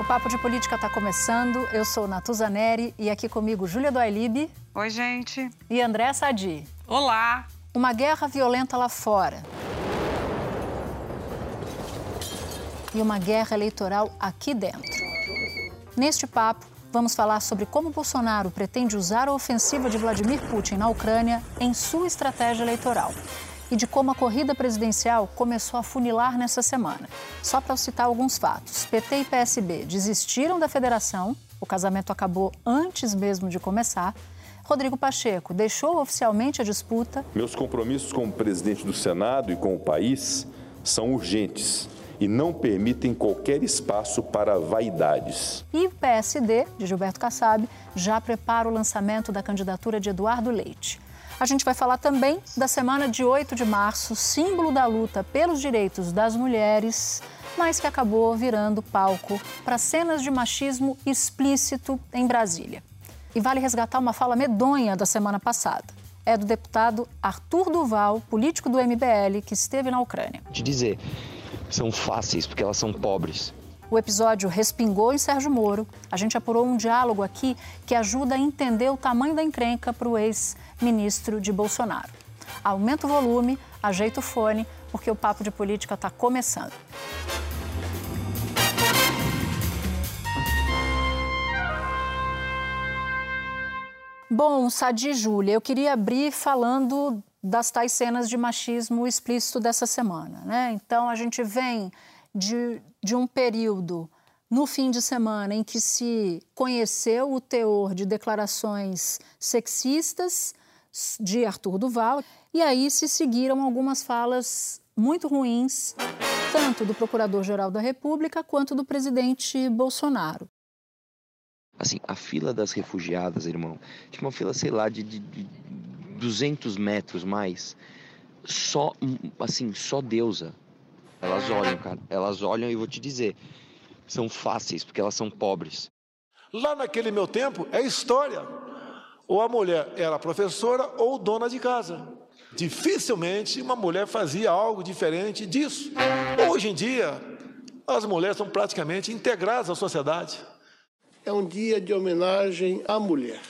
O Papo de Política está começando. Eu sou Natuza Neri e aqui comigo Júlia Doilib. Oi, gente. E André Sadi. Olá. Uma guerra violenta lá fora. E uma guerra eleitoral aqui dentro. Neste papo, vamos falar sobre como Bolsonaro pretende usar a ofensiva de Vladimir Putin na Ucrânia em sua estratégia eleitoral e de como a corrida presidencial começou a funilar nessa semana. Só para citar alguns fatos: PT e PSB desistiram da federação, o casamento acabou antes mesmo de começar. Rodrigo Pacheco deixou oficialmente a disputa. Meus compromissos como presidente do Senado e com o país são urgentes e não permitem qualquer espaço para vaidades. E o PSD, de Gilberto Kassab, já prepara o lançamento da candidatura de Eduardo Leite. A gente vai falar também da semana de 8 de março, símbolo da luta pelos direitos das mulheres, mas que acabou virando palco para cenas de machismo explícito em Brasília. E vale resgatar uma fala medonha da semana passada. É do deputado Arthur Duval, político do MBL, que esteve na Ucrânia. De dizer, são fáceis porque elas são pobres. O episódio respingou em Sérgio Moro. A gente apurou um diálogo aqui que ajuda a entender o tamanho da encrenca para o ex-ministro de Bolsonaro. Aumenta o volume, ajeita o fone, porque o papo de política está começando. Bom, Sadi Júlia, eu queria abrir falando das tais cenas de machismo explícito dessa semana. Né? Então, a gente vem de, de um período no fim de semana em que se conheceu o teor de declarações sexistas de Arthur Duval, e aí se seguiram algumas falas muito ruins, tanto do Procurador-Geral da República quanto do presidente Bolsonaro. Assim, a fila das refugiadas, irmão, tinha uma fila, sei lá, de, de, de 200 metros mais. Só, assim, só deusa. Elas olham, cara. Elas olham e vou te dizer, são fáceis porque elas são pobres. Lá naquele meu tempo é história. Ou a mulher era professora ou dona de casa. Dificilmente uma mulher fazia algo diferente disso. Hoje em dia, as mulheres são praticamente integradas à sociedade. É um dia de homenagem à mulher.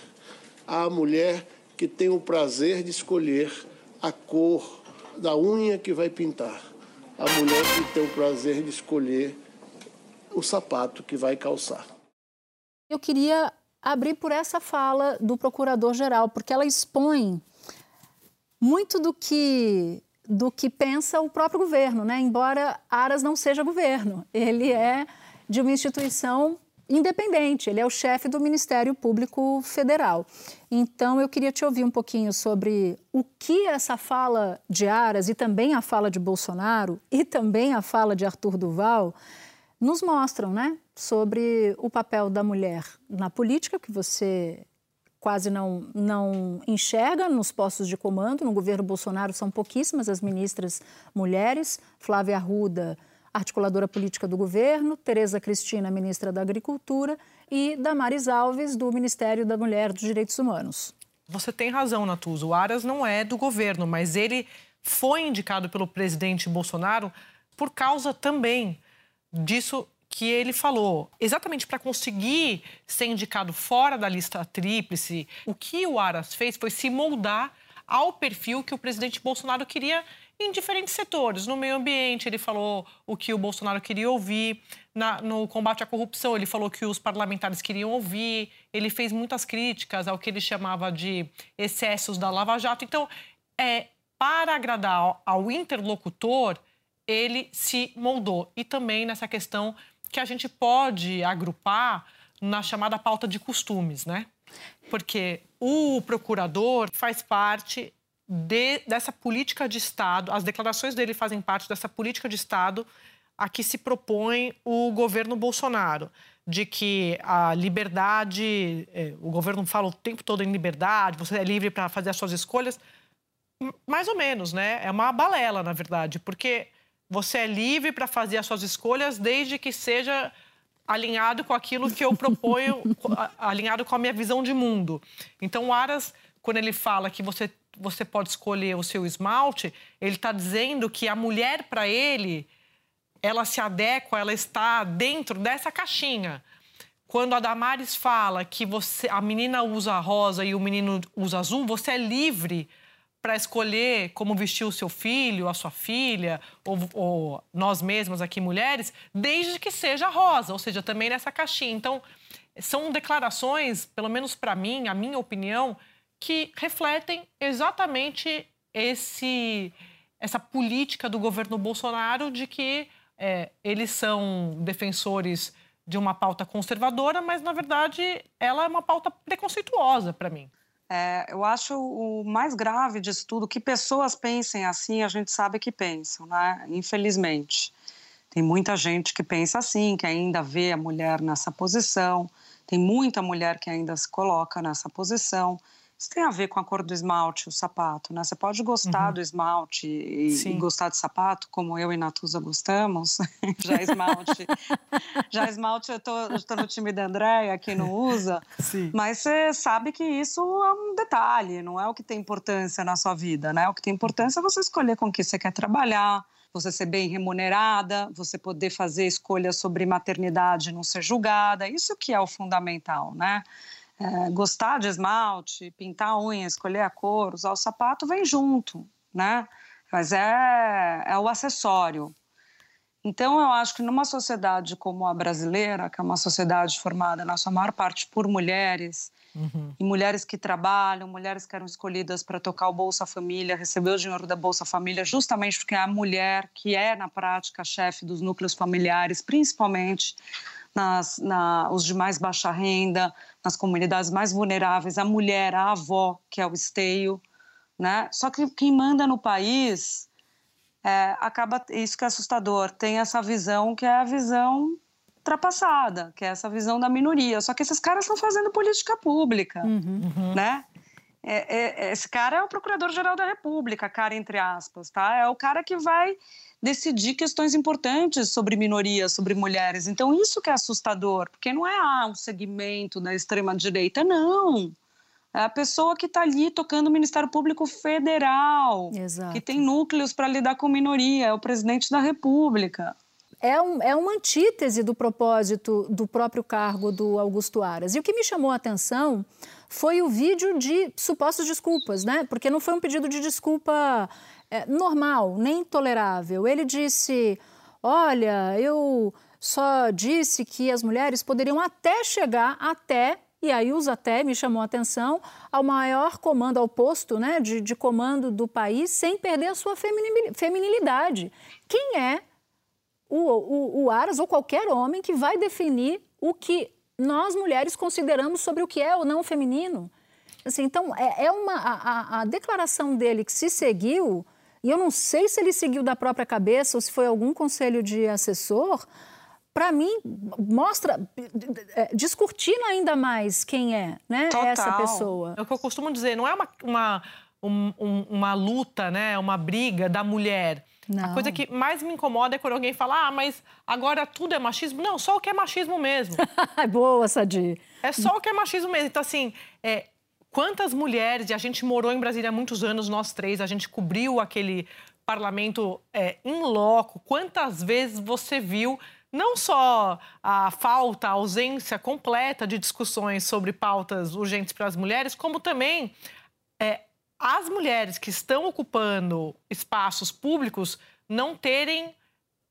À mulher que tem o prazer de escolher a cor da unha que vai pintar. A mulher que tem o prazer de escolher o sapato que vai calçar. Eu queria abrir por essa fala do procurador-geral, porque ela expõe muito do que do que pensa o próprio governo, né? Embora Aras não seja governo, ele é de uma instituição independente, ele é o chefe do Ministério Público Federal. Então eu queria te ouvir um pouquinho sobre o que essa fala de Aras e também a fala de Bolsonaro e também a fala de Arthur Duval nos mostram, né, sobre o papel da mulher na política, que você quase não, não enxerga nos postos de comando. No governo Bolsonaro são pouquíssimas as ministras mulheres. Flávia Arruda, articuladora política do governo, Tereza Cristina, ministra da Agricultura, e Damares Alves, do Ministério da Mulher e dos Direitos Humanos. Você tem razão, Natuza. O Aras não é do governo, mas ele foi indicado pelo presidente Bolsonaro por causa também disso que ele falou. Exatamente para conseguir ser indicado fora da lista tríplice, o que o Aras fez foi se moldar ao perfil que o presidente Bolsonaro queria em diferentes setores. No meio ambiente, ele falou o que o Bolsonaro queria ouvir. Na, no combate à corrupção, ele falou que os parlamentares queriam ouvir. Ele fez muitas críticas ao que ele chamava de excessos da Lava Jato. Então, é, para agradar ao, ao interlocutor, ele se moldou. E também nessa questão que a gente pode agrupar na chamada pauta de costumes, né? Porque o procurador faz parte de, dessa política de Estado, as declarações dele fazem parte dessa política de Estado a que se propõe o governo Bolsonaro, de que a liberdade, é, o governo fala o tempo todo em liberdade, você é livre para fazer as suas escolhas. Mais ou menos, né? É uma balela, na verdade, porque você é livre para fazer as suas escolhas desde que seja alinhado com aquilo que eu proponho, alinhado com a minha visão de mundo. Então, o Aras, quando ele fala que você, você pode escolher o seu esmalte, ele está dizendo que a mulher, para ele, ela se adequa, ela está dentro dessa caixinha. Quando a Damares fala que você, a menina usa rosa e o menino usa azul, você é livre para escolher como vestir o seu filho, a sua filha, ou, ou, nós mesmas aqui, mulheres, desde que seja rosa, ou seja, também nessa caixinha. Então, são declarações, pelo menos para mim, a minha opinião, que refletem exatamente esse, essa política do governo Bolsonaro de que é, eles são defensores de uma pauta conservadora, mas, na verdade, ela é uma pauta preconceituosa para mim. É, eu acho o mais grave disso tudo que pessoas pensem assim, a gente sabe que pensam, né? Infelizmente. Tem muita gente que pensa assim, que ainda vê a mulher nessa posição, tem muita mulher que ainda se coloca nessa posição. Isso tem a ver com a cor do esmalte, o sapato, né? Você pode gostar uhum. do esmalte e, e, gostar de sapato, como eu e Natuza gostamos. já esmalte, já esmalte, eu tô no time da Andréia, que não usa. Sim. Mas você sabe que isso é um detalhe, não é o que tem importância na sua vida, né? O que tem importância é você escolher com que você quer trabalhar, você ser bem remunerada, você poder fazer escolhas sobre maternidade, não ser julgada. Isso que é o fundamental, né? É, gostar de esmalte, pintar a unha, escolher a cor, usar o sapato, vem junto, né? Mas é, é o acessório. Então, eu acho que numa sociedade como a brasileira, que é uma sociedade formada, na sua maior parte, por mulheres, uhum. e mulheres que trabalham, mulheres que eram escolhidas para tocar o Bolsa Família, receber o dinheiro da Bolsa Família, justamente porque é a mulher que é, na prática, chefe dos núcleos familiares, principalmente nas, na, os de mais baixa renda, nas comunidades mais vulneráveis, a mulher, a avó, que é o esteio, né? Só que quem manda no país é, acaba isso que é assustador, tem essa visão que é a visão ultrapassada, que é essa visão da minoria. Só que esses caras estão fazendo política pública, uhum. uhum. né? É, é, esse cara é o procurador-geral da República, cara entre aspas, tá? É o cara que vai decidir questões importantes sobre minorias, sobre mulheres. Então, isso que é assustador, porque não é ah, um segmento da extrema-direita, não. É a pessoa que está ali tocando o Ministério Público Federal, Exato. que tem núcleos para lidar com minoria, é o presidente da República. É, um, é uma antítese do propósito do próprio cargo do Augusto Aras. E o que me chamou a atenção foi o vídeo de supostas desculpas, né? Porque não foi um pedido de desculpa é, normal, nem tolerável. Ele disse: Olha, eu só disse que as mulheres poderiam até chegar até e aí os até me chamou a atenção ao maior comando, ao posto né, de, de comando do país, sem perder a sua feminilidade. Quem é o, o, o Aras ou qualquer homem que vai definir o que nós mulheres consideramos sobre o que é ou não feminino? Assim, então, é, é uma, a, a declaração dele que se seguiu e eu não sei se ele seguiu da própria cabeça ou se foi algum conselho de assessor. Para mim, mostra, é, descortina ainda mais quem é né, essa pessoa. É o que eu costumo dizer, não é uma, uma, um, uma luta, né, uma briga da mulher. Não. A coisa que mais me incomoda é quando alguém fala, ah, mas agora tudo é machismo. Não, só o que é machismo mesmo. Boa, Sadi. É só o que é machismo mesmo. Então, assim, é, Quantas mulheres, e a gente morou em Brasília há muitos anos, nós três, a gente cobriu aquele parlamento é, em loco. Quantas vezes você viu não só a falta, a ausência completa de discussões sobre pautas urgentes para as mulheres, como também é, as mulheres que estão ocupando espaços públicos não terem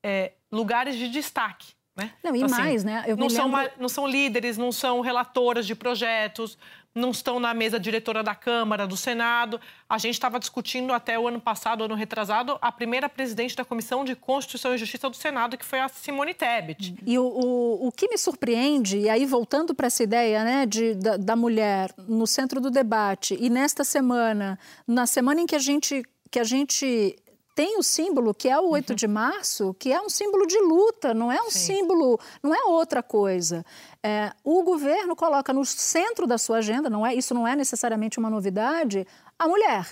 é, lugares de destaque. Né? Não, e então, assim, mais, né? Eu não, são, não são líderes, não são relatoras de projetos, não estão na mesa diretora da Câmara, do Senado. A gente estava discutindo até o ano passado, ano retrasado, a primeira presidente da Comissão de Constituição e Justiça do Senado, que foi a Simone Tebet. E o, o, o que me surpreende, e aí voltando para essa ideia né, de, da, da mulher no centro do debate, e nesta semana, na semana em que a gente, que a gente tem o símbolo que é o 8 uhum. de março, que é um símbolo de luta, não é um Sim. símbolo, não é outra coisa. É, o governo coloca no centro da sua agenda, não é, isso não é necessariamente uma novidade, a mulher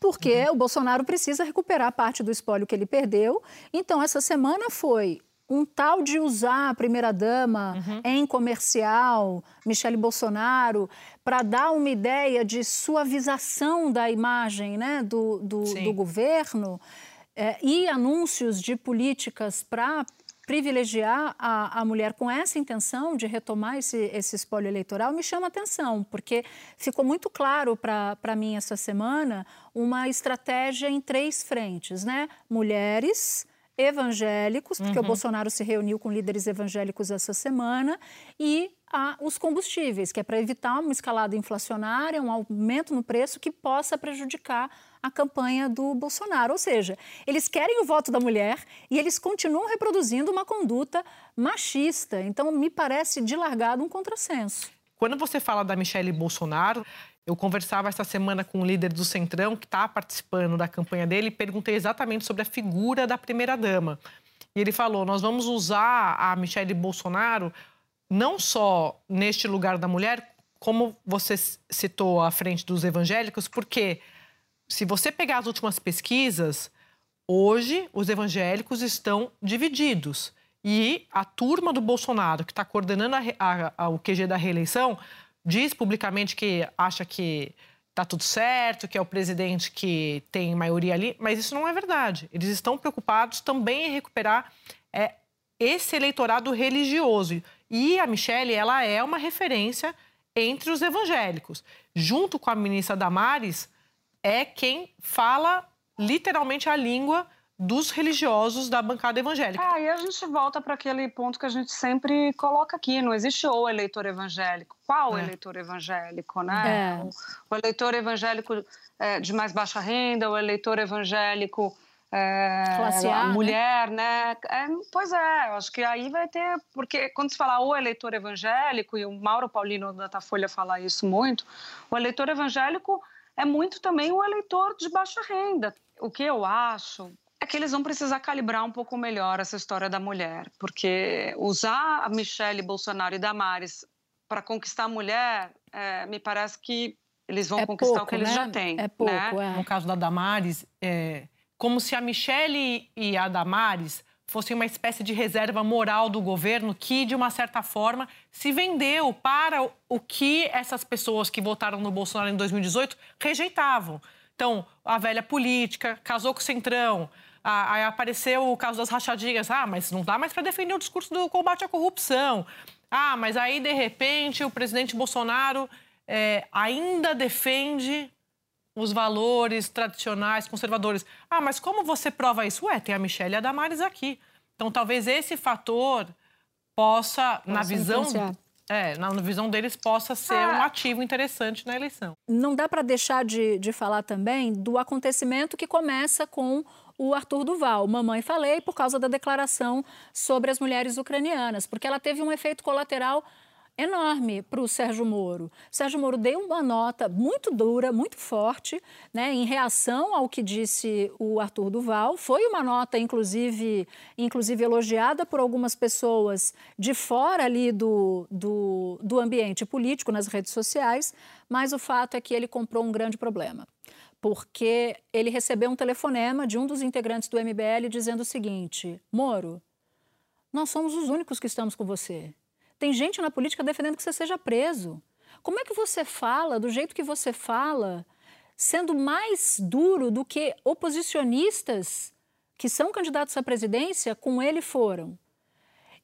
porque uhum. o Bolsonaro precisa recuperar parte do espólio que ele perdeu. Então, essa semana foi um tal de usar a primeira-dama uhum. em comercial, Michele Bolsonaro, para dar uma ideia de suavização da imagem né, do, do, do governo é, e anúncios de políticas para privilegiar a, a, mulher com essa intenção de retomar esse, esse espólio eleitoral me chama atenção, porque ficou muito claro para mim essa semana uma estratégia em três frentes, né? Mulheres, evangélicos, porque uhum. o Bolsonaro se reuniu com líderes evangélicos essa semana, e a, os combustíveis, que é para evitar uma escalada inflacionária, um aumento no preço que possa prejudicar a campanha do Bolsonaro. Ou seja, eles querem o voto da mulher e eles continuam reproduzindo uma conduta machista. Então, me parece de largado um contrassenso. Quando você fala da Michelle Bolsonaro, eu conversava essa semana com o líder do Centrão, que está participando da campanha dele, e perguntei exatamente sobre a figura da primeira-dama. E ele falou: nós vamos usar a Michelle Bolsonaro não só neste lugar da mulher, como você citou à frente dos evangélicos, porque se você pegar as últimas pesquisas, hoje os evangélicos estão divididos. E a turma do Bolsonaro, que está coordenando a, a, a, o QG da reeleição, diz publicamente que acha que está tudo certo, que é o presidente que tem maioria ali, mas isso não é verdade. Eles estão preocupados também em recuperar é, esse eleitorado religioso. E a Michelle, ela é uma referência entre os evangélicos. Junto com a ministra Damares, é quem fala literalmente a língua dos religiosos da bancada evangélica. Ah, e a gente volta para aquele ponto que a gente sempre coloca aqui: não existe o eleitor evangélico. Qual é. eleitor evangélico, né? É. O, o, eleitor evangélico é, de mais baixa renda, o eleitor evangélico. É, a, né? mulher, né? É, pois é, eu acho que aí vai ter. Porque quando se fala o eleitor evangélico, e o Mauro Paulino da Datafolha fala isso muito, o eleitor evangélico é muito também o eleitor de baixa renda. O que eu acho é que eles vão precisar calibrar um pouco melhor essa história da mulher, porque usar a Michelle Bolsonaro e Damares para conquistar a mulher, é, me parece que eles vão é conquistar pouco, o que eles né? já têm. É pouco, né? é. No caso da Damares, é como se a Michelle e a Damares fossem uma espécie de reserva moral do governo que, de uma certa forma, se vendeu para o que essas pessoas que votaram no Bolsonaro em 2018 rejeitavam. Então, a velha política, casou com o Centrão, aí apareceu o caso das rachadinhas. Ah, mas não dá mais para defender o discurso do combate à corrupção. Ah, mas aí, de repente, o presidente Bolsonaro é, ainda defende os valores tradicionais, conservadores. Ah, mas como você prova isso? Ué, tem a Michelle e a Damares aqui. Então, talvez esse fator possa, na visão, é, na visão deles, possa ser ah. um ativo interessante na eleição. Não dá para deixar de, de falar também do acontecimento que começa com o Arthur Duval. Mamãe falei por causa da declaração sobre as mulheres ucranianas, porque ela teve um efeito colateral enorme para o Sérgio Moro. Sérgio Moro deu uma nota muito dura, muito forte, né, em reação ao que disse o Arthur Duval. Foi uma nota, inclusive, inclusive elogiada por algumas pessoas de fora ali do, do, do ambiente político, nas redes sociais, mas o fato é que ele comprou um grande problema. Porque ele recebeu um telefonema de um dos integrantes do MBL dizendo o seguinte: Moro, nós somos os únicos que estamos com você. Tem gente na política defendendo que você seja preso. Como é que você fala do jeito que você fala, sendo mais duro do que oposicionistas que são candidatos à presidência com ele foram?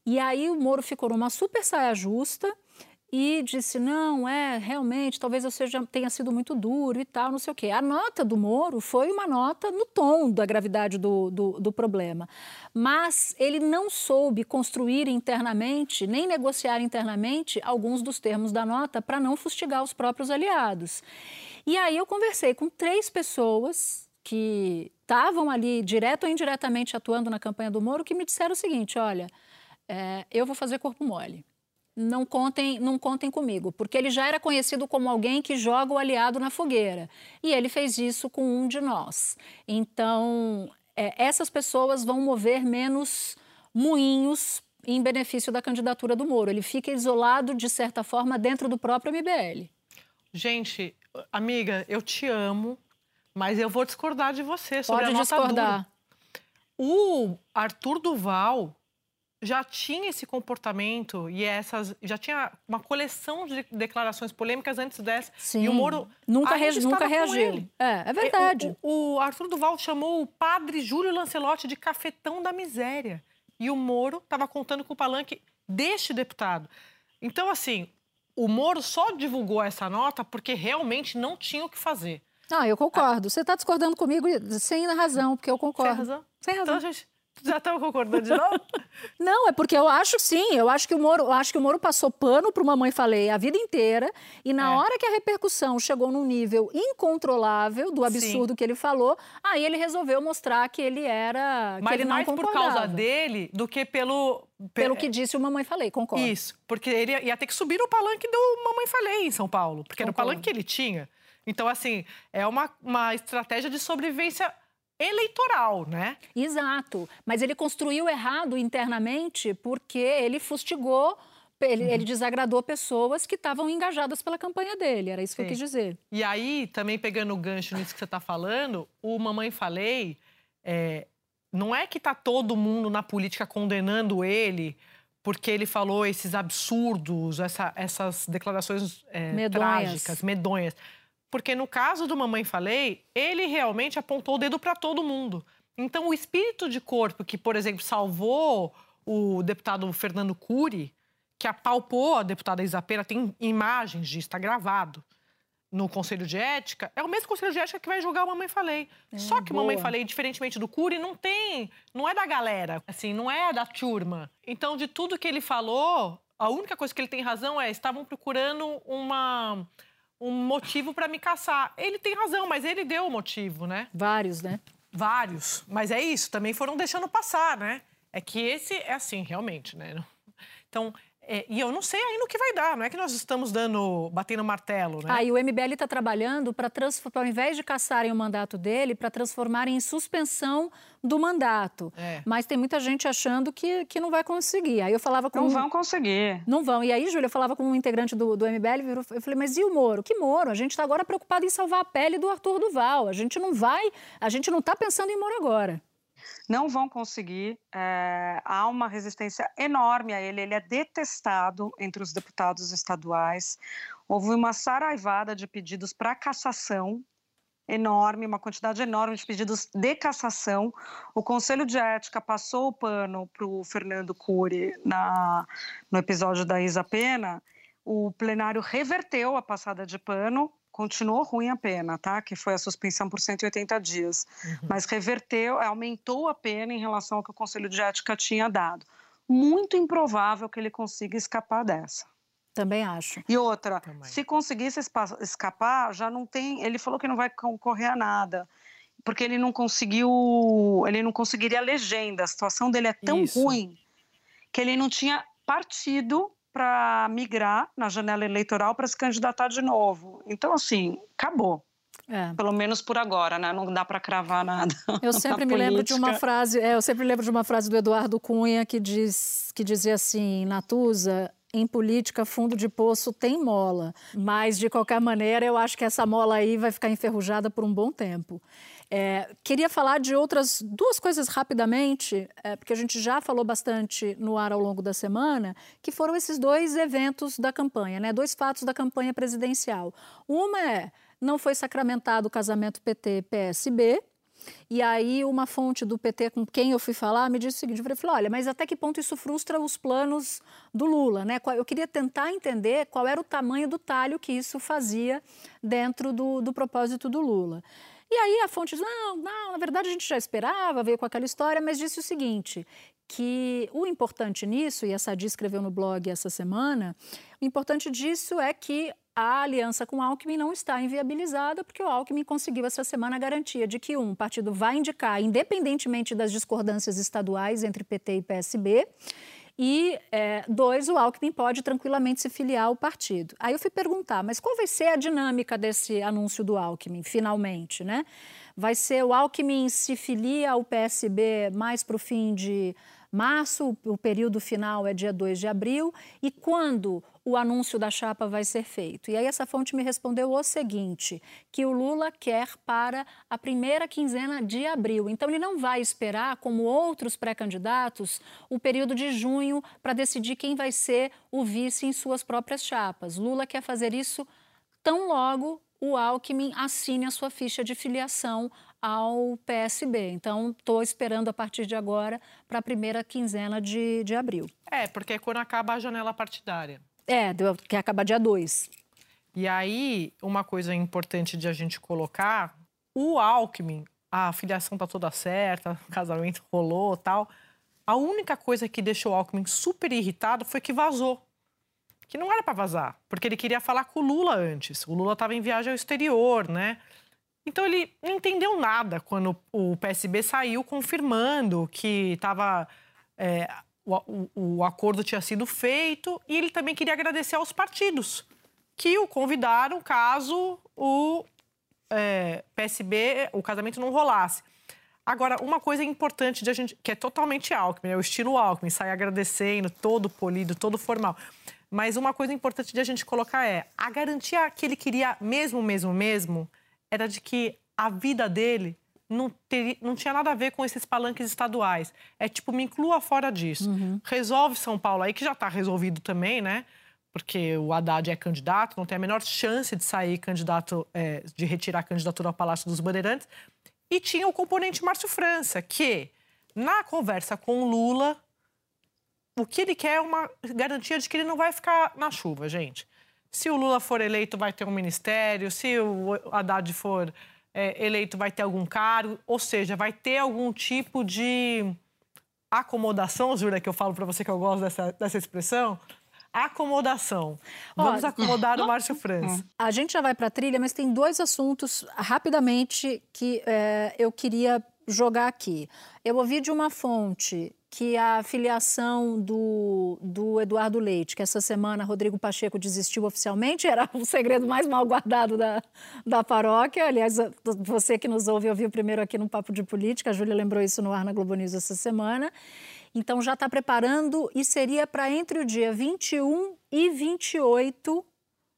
E aí o Moro ficou numa super saia justa e disse: não, é, realmente, talvez eu seja, tenha sido muito duro e tal, não sei o quê. A nota do Moro foi uma nota no tom da gravidade do, do, do problema. Mas ele não soube construir internamente, nem negociar internamente, alguns dos termos da nota para não fustigar os próprios aliados. E aí eu conversei com três pessoas que estavam ali, direto ou indiretamente, atuando na campanha do Moro, que me disseram o seguinte: olha, é, eu vou fazer corpo mole não contem, não contem comigo, porque ele já era conhecido como alguém que joga o aliado na fogueira. E ele fez isso com um de nós. Então, é, essas pessoas vão mover menos moinhos em benefício da candidatura do Moro. Ele fica isolado, de certa forma, dentro do próprio MBL. Gente, amiga, eu te amo, mas eu vou discordar de você sobre Pode a discordar. O Arthur Duval já tinha esse comportamento e essas já tinha uma coleção de declarações polêmicas antes dessa. Sim. E o Moro Nunca re- nunca reagiu. ele. É, é verdade. O, o Arthur Duval chamou o padre Júlio Lancelotti de cafetão da miséria. E o Moro estava contando com o palanque deste deputado. Então, assim, o Moro só divulgou essa nota porque realmente não tinha o que fazer. Ah, eu concordo. Você está discordando comigo sem razão, porque eu concordo. Sem razão? Sem razão. Então, gente, já estamos concordando de novo? Não, é porque eu acho sim, eu acho que o Moro, acho que o Moro passou pano para uma mãe falei a vida inteira e na É. hora que a repercussão chegou num nível incontrolável do absurdo que ele falou, aí ele resolveu mostrar que ele era que Mas ele não mais por causa dele do que pelo... Pelo que disse o Mamãe Falei, concordo. Isso, porque ele ia- ter que subir no palanque do Mamãe Falei em São Paulo, porque era o Concordo. palanque que ele tinha. Então, assim, é uma, uma estratégia de sobrevivência eleitoral, né? Exato. Mas ele construiu errado internamente porque ele fustigou, ele, Uhum. ele desagradou pessoas que estavam engajadas pela campanha dele. Era isso que eu Sim. quis dizer. E aí, também pegando o gancho nisso que você está falando, o Mamãe Falei, é, não é que tá todo mundo na política condenando ele porque ele falou esses absurdos, essa- essas declarações é, Medonhas. trágicas, medonhas. Porque no caso do Mamãe Falei, ele realmente apontou o dedo para todo mundo. Então, o espírito de corpo que, por exemplo, salvou o deputado Fernando Cury, que apalpou a deputada Isapena, tem imagens disso, está gravado no Conselho de Ética, é o mesmo Conselho de Ética que vai julgar o Mamãe Falei. Só que o Mamãe. Falei, diferentemente do Cury, não tem, não é da galera, assim, não é da turma. Então, de tudo que ele falou, a única coisa que ele tem razão é estavam procurando uma um motivo para me caçar. Ele tem razão, mas ele deu o motivo, né? Vários, né? Vários. Mas é isso, também foram deixando passar, né? É que esse é assim, realmente, né? Então, é, e eu não sei ainda o que vai dar, não é que nós estamos dando, batendo martelo, né? Ah, e o MBL está trabalhando para, ao invés de caçarem o mandato dele, para transformarem em suspensão do mandato. É. Mas tem muita gente achando que, que não vai conseguir. Aí eu falava com. Não um- vão conseguir. Não vão. E aí, Júlia, eu falava com um integrante do, do MBL, eu falei, mas e o Moro? Que Moro? A gente está agora preocupado em salvar a pele do Arthur Duval. A gente não vai, a gente não está pensando em Moro agora. Não vão conseguir. é, há uma resistência enorme a ele. Ele é detestado entre os deputados estaduais. Houve uma saraivada de pedidos para cassação enorme, uma quantidade enorme de pedidos de cassação. O Conselho de Ética passou o pano para o Fernando Cury na, no episódio da Isa Pena. O plenário reverteu a passada de pano, continuou ruim a pena, tá? Que foi a suspensão por 180 dias. Mas reverteu, aumentou a pena em relação ao que o Conselho de Ética tinha dado. Muito improvável que ele consiga escapar dessa. Também acho. E outra, se conseguisse escapar, já não tem. Ele falou que não vai concorrer a nada, porque ele não conseguiu. Ele não conseguiria legenda. A situação dele é tão Isso. ruim que ele não tinha partido para migrar na janela eleitoral para se candidatar de novo. Então, assim, acabou. É. Pelo menos por agora, né? Não dá para cravar nada. Eu sempre me lembro de uma política. frase, é, eu sempre lembro de uma frase do Eduardo Cunha que diz que dizia assim, Natuza, em política fundo de poço tem mola, mas de qualquer maneira eu acho que essa mola aí vai ficar enferrujada por um bom tempo. É, queria falar de outras duas coisas rapidamente, é, porque a gente já falou bastante no ar ao longo da semana, que foram esses dois eventos da campanha, né? Dois fatos da campanha presidencial. Uma é não foi sacramentado o casamento PT-PSB. E aí, uma fonte do PT com quem eu fui falar me disse o seguinte: eu falei, olha, mas até que ponto isso frustra os planos do Lula? Né? Eu queria tentar entender qual era o tamanho do talho que isso fazia dentro do, do propósito do Lula. E aí a fonte diz: não, não, na verdade a gente já esperava, veio com aquela história, mas disse o seguinte: que o importante nisso, e a Sadi escreveu no blog essa semana, o importante disso é que a aliança com o Alckmin não está inviabilizada, porque o Alckmin conseguiu essa semana a garantia de que um partido vai indicar, independentemente das discordâncias estaduais entre PT e PSB, E, é, dois, o Alckmin pode tranquilamente se filiar ao partido. Aí eu fui perguntar, mas qual vai ser a dinâmica desse anúncio do Alckmin, finalmente, né? Vai ser o Alckmin se filia ao PSB mais para o fim de março, o período final é dia 2 de abril, e quando o anúncio da chapa vai ser feito? E aí essa fonte me respondeu o seguinte, que o Lula quer para a primeira quinzena de abril. Então ele não vai esperar, como outros pré-candidatos, o período de junho para decidir quem vai ser o vice em suas próprias chapas. Lula quer fazer isso tão logo o Alckmin assine a sua ficha de filiação ao PSB. Então, estou esperando a partir de agora para a primeira quinzena de, de abril. É, porque é quando acaba a janela partidária. É, que acaba dia 2. E aí, uma coisa importante de a gente colocar, o Alckmin, a filiação tá toda certa, o casamento rolou tal. A única coisa que deixou o Alckmin super irritado foi que vazou. Que não era para vazar, porque ele queria falar com o Lula antes. O Lula estava em viagem ao exterior, né? Então ele não entendeu nada quando o PSB saiu confirmando que estava é, o, o, acordo tinha sido feito e ele também queria agradecer aos partidos que o convidaram caso o é, PSB, o casamento não rolasse. Agora, uma coisa importante de a gente, que é totalmente Alckmin, é o estilo Alckmin, sai agradecendo, todo polido, todo formal. Mas uma coisa importante de a gente colocar é a garantia que ele queria mesmo, mesmo, mesmo, era de que a vida dele não, ter, não tinha nada a ver com esses palanques estaduais. É tipo, me inclua fora disso. Uhum. Resolve São Paulo aí, que já está resolvido também, né? Porque o Haddad é candidato, não tem a menor chance de sair candidato, é, de retirar a candidatura ao Palácio dos Bandeirantes. E tinha o componente Márcio França, que, na conversa com o Lula, o que ele quer é uma garantia de que ele não vai ficar na chuva, gente. Se o Lula for eleito, vai ter um ministério. Se o Haddad for é, eleito, vai ter algum cargo. Ou seja, vai ter algum tipo de acomodação, jura que eu falo para você que eu gosto dessa, dessa expressão? Acomodação. Vamos Olha, acomodar o Márcio França. A gente já vai para a trilha, mas tem dois assuntos rapidamente que é, eu queria jogar aqui. Eu ouvi de uma fonte que a filiação do, do Eduardo Leite, que essa semana Rodrigo Pacheco desistiu oficialmente, era o segredo mais mal guardado da, da paróquia. Aliás, você que nos ouve ouviu primeiro aqui no Papo de Política, a Júlia lembrou isso no ar na Globo News essa semana. Então já está preparando e seria para entre o dia 21 e 28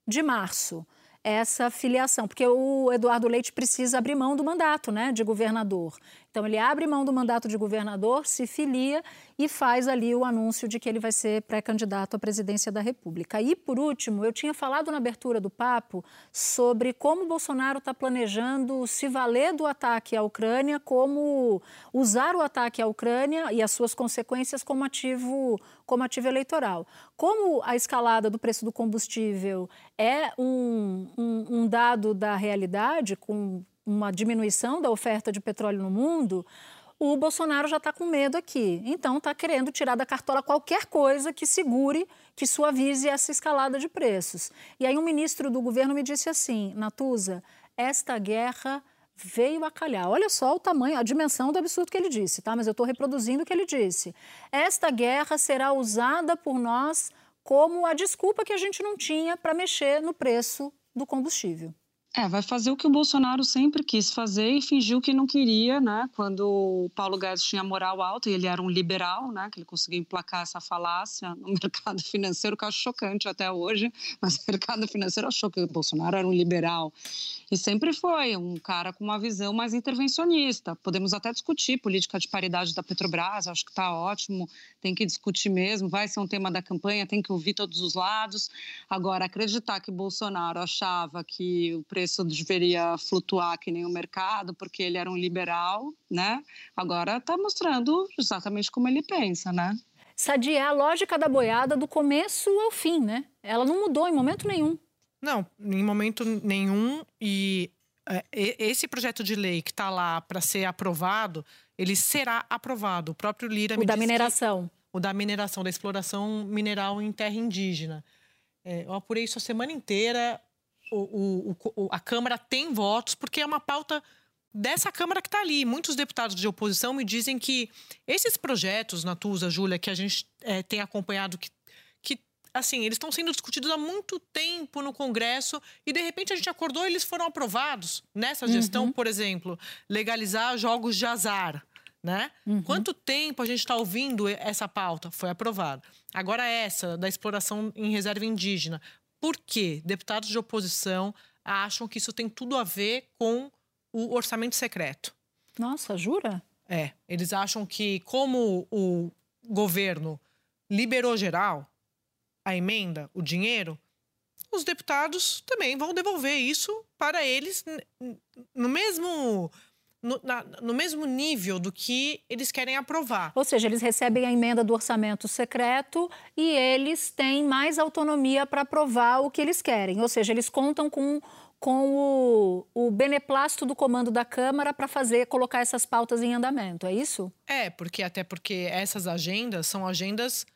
de março essa filiação, porque o Eduardo Leite precisa abrir mão do mandato né, de governador. Então, ele abre mão do mandato de governador, se filia e faz ali o anúncio de que ele vai ser pré-candidato à presidência da República. E, por último, eu tinha falado na abertura do papo sobre como Bolsonaro está planejando se valer do ataque à Ucrânia, como usar o ataque à Ucrânia e as suas consequências como ativo, como ativo eleitoral. Como a escalada do preço do combustível é um, um, um dado da realidade, com uma diminuição da oferta de petróleo no mundo, o Bolsonaro já está com medo aqui. Então, está querendo tirar da cartola qualquer coisa que segure, que suavize essa escalada de preços. E aí, um ministro do governo me disse assim: Natuza, esta guerra veio a calhar. Olha só o tamanho, a dimensão do absurdo que ele disse, tá? Mas eu estou reproduzindo o que ele disse. Esta guerra será usada por nós como a desculpa que a gente não tinha para mexer no preço do combustível. É, vai fazer o que o Bolsonaro sempre quis fazer e fingiu que não queria, né? Quando o Paulo Guedes tinha moral alta e ele era um liberal, né? Que ele conseguiu emplacar essa falácia no mercado financeiro, que eu acho chocante até hoje, mas o mercado financeiro achou que o Bolsonaro era um liberal. E sempre foi um cara com uma visão mais intervencionista. Podemos até discutir política de paridade da Petrobras, acho que está ótimo, tem que discutir mesmo, vai ser um tema da campanha, tem que ouvir todos os lados. Agora, acreditar que Bolsonaro achava que o preço deveria flutuar que nem o mercado, porque ele era um liberal, né? Agora está mostrando exatamente como ele pensa, né? Sadia, é a lógica da boiada do começo ao fim, né? Ela não mudou em momento nenhum. Não, em momento nenhum. E é, esse projeto de lei que está lá para ser aprovado, ele será aprovado. O próprio Lira o me da mineração. Que, o da mineração, da exploração mineral em terra indígena. É, eu apurei isso a semana inteira o, o, a Câmara tem votos, porque é uma pauta dessa Câmara que está ali. Muitos deputados de oposição me dizem que esses projetos, Natuza, Júlia, que a gente é, tem acompanhado, que, que assim, eles estão sendo discutidos há muito tempo no Congresso e, de repente, a gente acordou e eles foram aprovados nessa gestão, uhum. por exemplo, legalizar jogos de azar. Né? Uhum. Quanto tempo a gente está ouvindo essa pauta? Foi aprovada. Agora, essa da exploração em reserva indígena. Por quê? Deputados de oposição acham que isso tem tudo a ver com o orçamento secreto. Nossa, jura? É. Eles acham que, como o governo liberou geral a emenda, o dinheiro, os deputados também vão devolver isso para eles no mesmo. No, na, no, mesmo nível do que eles querem aprovar. Ou seja, eles recebem a emenda do orçamento secreto e eles têm mais autonomia para aprovar o que eles querem. Ou seja, eles contam com com o, o beneplácito do comando da Câmara para fazer, colocar essas pautas em andamento, é isso? É, porque até porque essas agendas são agendas,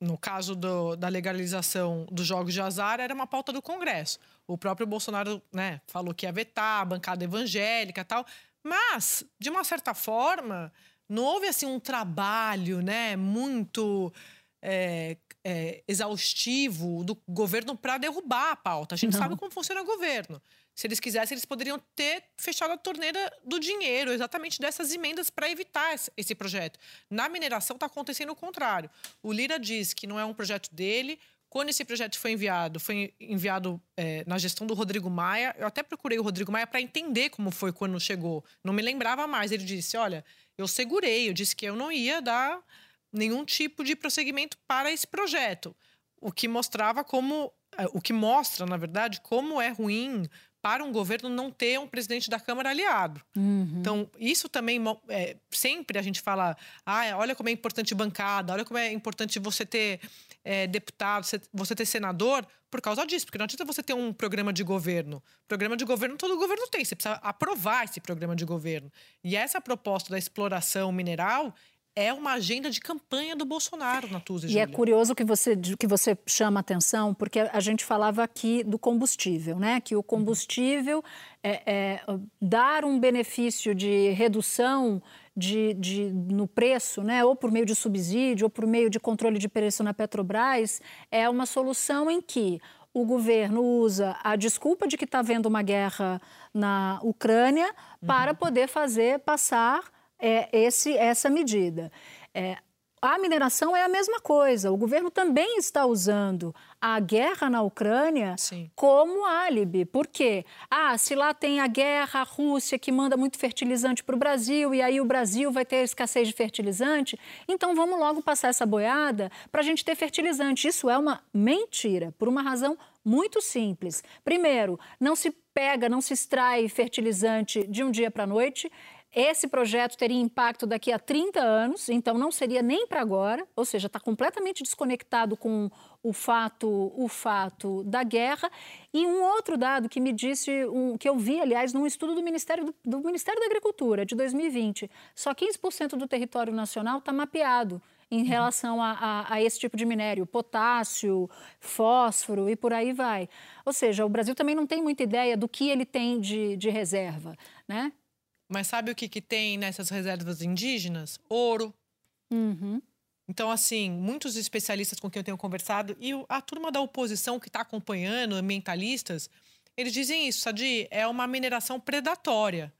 no caso do, da legalização dos jogos de azar, era uma pauta do Congresso. O próprio Bolsonaro né, falou que ia vetar a bancada evangélica tal, mas, de uma certa forma, não houve assim um trabalho né, muito é, é, exaustivo do governo para derrubar a pauta. A gente Não. sabe como funciona o governo. Se eles quisessem, eles poderiam ter fechado a torneira do dinheiro, exatamente dessas emendas, para evitar esse projeto. Na mineração está acontecendo o contrário. O Lira diz que não é um projeto dele. Quando esse projeto foi enviado, foi enviado é, na gestão do Rodrigo Maia. Eu até procurei o Rodrigo Maia para entender como foi quando chegou. Não me lembrava mais. Ele disse: Olha, eu segurei, eu disse que eu não ia dar nenhum tipo de prosseguimento para esse projeto. O que mostrava como. Eh, o que mostra, na verdade, como é ruim para um governo não ter um presidente da Câmara aliado. Uhum. Então, isso também é, sempre a gente fala, ah, olha como é importante bancada, olha como é importante você ter é, deputado, você ter senador, por causa disso, porque não adianta você ter um programa de governo. Programa de governo todo governo tem, você precisa aprovar esse programa de governo. E essa proposta da exploração mineral é uma agenda de campanha do Bolsonaro, Natuza. E, e é curioso que você, que você chama atenção, porque a gente falava aqui do combustível, né? Que o combustível é, é, dar um benefício de redução de, de, no preço, né? ou por meio de subsídio, ou por meio de controle de preço na Petrobras, é uma solução em que o governo usa a desculpa de que está havendo uma guerra na Ucrânia uhum. para poder fazer passar é, esse, essa medida. É, a mineração é a mesma coisa. O governo também está usando a guerra na Ucrânia Sim. como álibi. Por quê? Ah, se lá tem a guerra, a Rússia que manda muito fertilizante para o Brasil e aí o Brasil vai ter escassez de fertilizante, então vamos logo passar essa boiada para a gente ter fertilizante. Isso é uma mentira, por uma razão muito simples. Primeiro, não se pega, não se extrai fertilizante de um dia para a noite. Esse projeto teria impacto daqui a 30 anos, então não seria nem para agora, ou seja, está completamente desconectado com o fato, o fato da guerra. E um outro dado que me disse, um, que eu vi, aliás, num estudo do Ministério, do, Ministério da Agricultura de 2020, só 15% do território nacional está mapeado em relação a, a, a, esse tipo de minério, potássio, fósforo e por aí vai. Ou seja, o Brasil também não tem muita ideia do que ele tem de, de reserva, né? Mas sabe o que, que tem nessas reservas indígenas? Ouro. Uhum. Então, assim, muitos especialistas com quem eu tenho conversado e a turma da oposição que está acompanhando, ambientalistas, eles dizem isso, Sadi, é uma mineração predatória.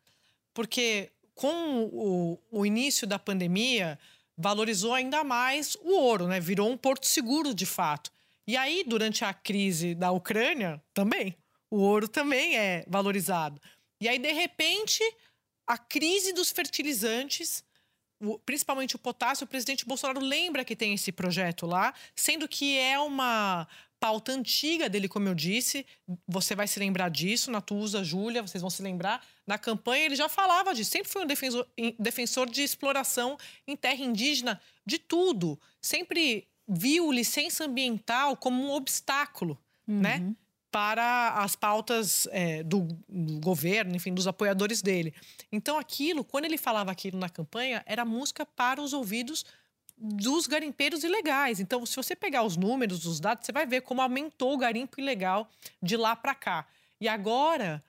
Porque com o, o início da pandemia, valorizou ainda mais o ouro, né? Virou um porto seguro de fato. E aí, durante a crise da Ucrânia, também, o ouro também é valorizado. E aí, de repente, a crise dos fertilizantes, principalmente o potássio, o presidente Bolsonaro lembra que tem esse projeto lá, sendo que é uma pauta antiga dele, como eu disse. Você vai se lembrar disso, Natuza, Júlia, vocês vão se lembrar. Na campanha ele já falava disso, sempre foi um defensor, defensor de exploração em terra indígena de tudo. Sempre viu licença ambiental como um obstáculo, né? uhum. né? Para as pautas é, do, do, governo, enfim, dos apoiadores dele. Então, aquilo, quando ele falava aquilo na campanha, era música para os ouvidos dos garimpeiros ilegais. Então, se você pegar os números, os dados, você vai ver como aumentou o garimpo ilegal de lá para cá. E agora,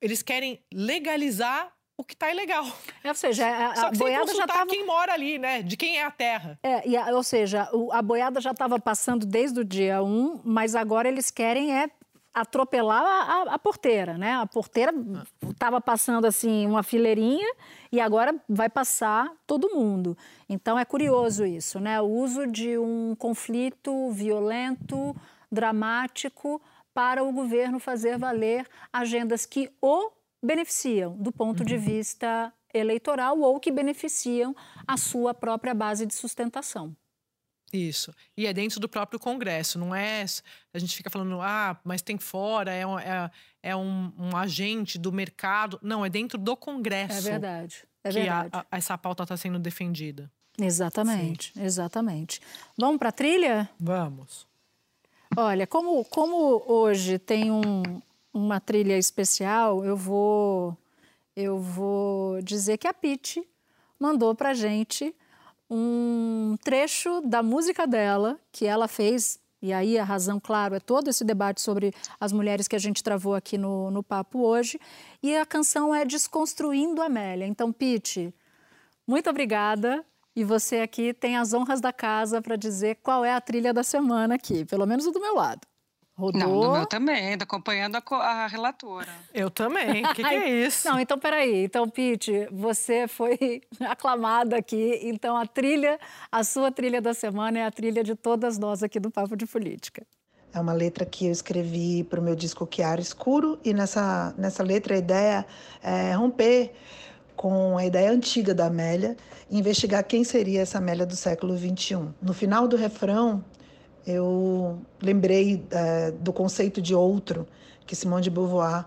eles querem legalizar o que está ilegal. É, ou seja, a, Só que a boiada já estava. quem mora ali, né? De quem é a terra. É, e a, ou seja, o, a boiada já estava passando desde o dia 1, mas agora eles querem é atropelar a, a, a porteira, né? A porteira estava passando assim uma fileirinha e agora vai passar todo mundo. Então é curioso isso, né? O uso de um conflito violento, dramático para o governo fazer valer agendas que o beneficiam do ponto uhum. de vista eleitoral ou que beneficiam a sua própria base de sustentação. Isso. E é dentro do próprio Congresso, não é. A gente fica falando, ah, mas tem fora, é um, é, é um, um agente do mercado. Não, é dentro do Congresso. É verdade. É que verdade. A, a, essa pauta está sendo defendida. Exatamente, Sim. exatamente. Vamos para a trilha? Vamos. Olha, como, como hoje tem um, uma trilha especial, eu vou eu vou dizer que a Pete mandou para gente um trecho da música dela que ela fez e aí a razão, claro, é todo esse debate sobre as mulheres que a gente travou aqui no, no papo hoje. E a canção é Desconstruindo Amélia. Então, Pete, muito obrigada. E você aqui tem as honras da casa para dizer qual é a trilha da semana aqui, pelo menos do meu lado. Rodou. Não, no meu também, acompanhando a, a relatora. Eu também. O que, que, é isso? Não, então peraí. Então, Pete, você foi aclamada aqui. Então, a trilha, a sua trilha da semana é a trilha de todas nós aqui do Papo de Política. É uma letra que eu escrevi para o meu disco Chiaro Escuro, e nessa, nessa letra a ideia é romper com a ideia antiga da Amélia e investigar quem seria essa Amélia do século XXI. No final do refrão, eu lembrei é, do conceito de outro que Simone de Beauvoir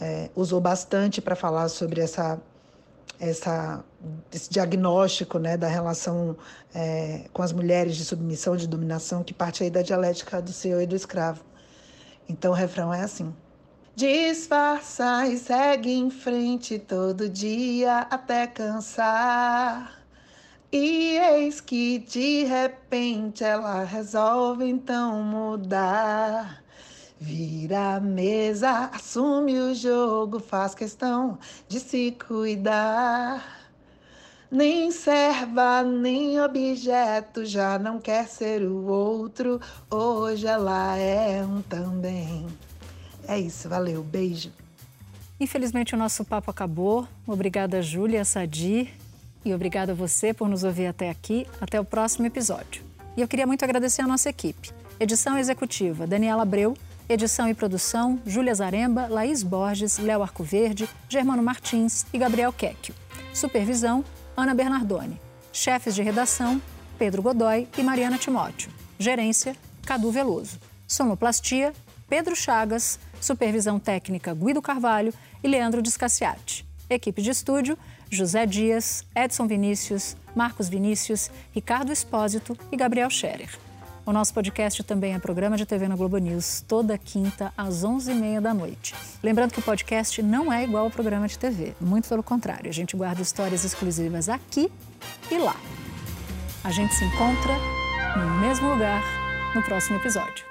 é, usou bastante para falar sobre essa, essa, esse diagnóstico né, da relação é, com as mulheres de submissão, de dominação, que parte aí da dialética do senhor e do escravo. Então o refrão é assim. Disfarça e segue em frente todo dia até cansar. E eis que de repente ela resolve então mudar. Vira a mesa, assume o jogo, faz questão de se cuidar. Nem serva, nem objeto, já não quer ser o outro. Hoje ela é um também. É isso, valeu, beijo. Infelizmente o nosso papo acabou. Obrigada, Júlia, Sadi e obrigada a você por nos ouvir até aqui. Até o próximo episódio. E eu queria muito agradecer a nossa equipe. Edição executiva, Daniela Abreu. Edição e produção, Júlia Zaremba, Laís Borges, Léo Arcoverde, Germano Martins e Gabriel Quecchio. Supervisão, Ana Bernardoni. Chefes de redação, Pedro Godoy e Mariana Timóteo. Gerência, Cadu Veloso. Sonoplastia, Pedro Chagas. Supervisão técnica, Guido Carvalho e Leandro Descaciati. Equipe de estúdio, José Dias, Edson Vinícius, Marcos Vinícius, Ricardo Espósito e Gabriel Scherer. O nosso podcast também é programa de TV na Globo News, toda quinta às 11h30 da noite. Lembrando que o podcast não é igual ao programa de TV, muito pelo contrário, a gente guarda histórias exclusivas aqui e lá. A gente se encontra no mesmo lugar no próximo episódio.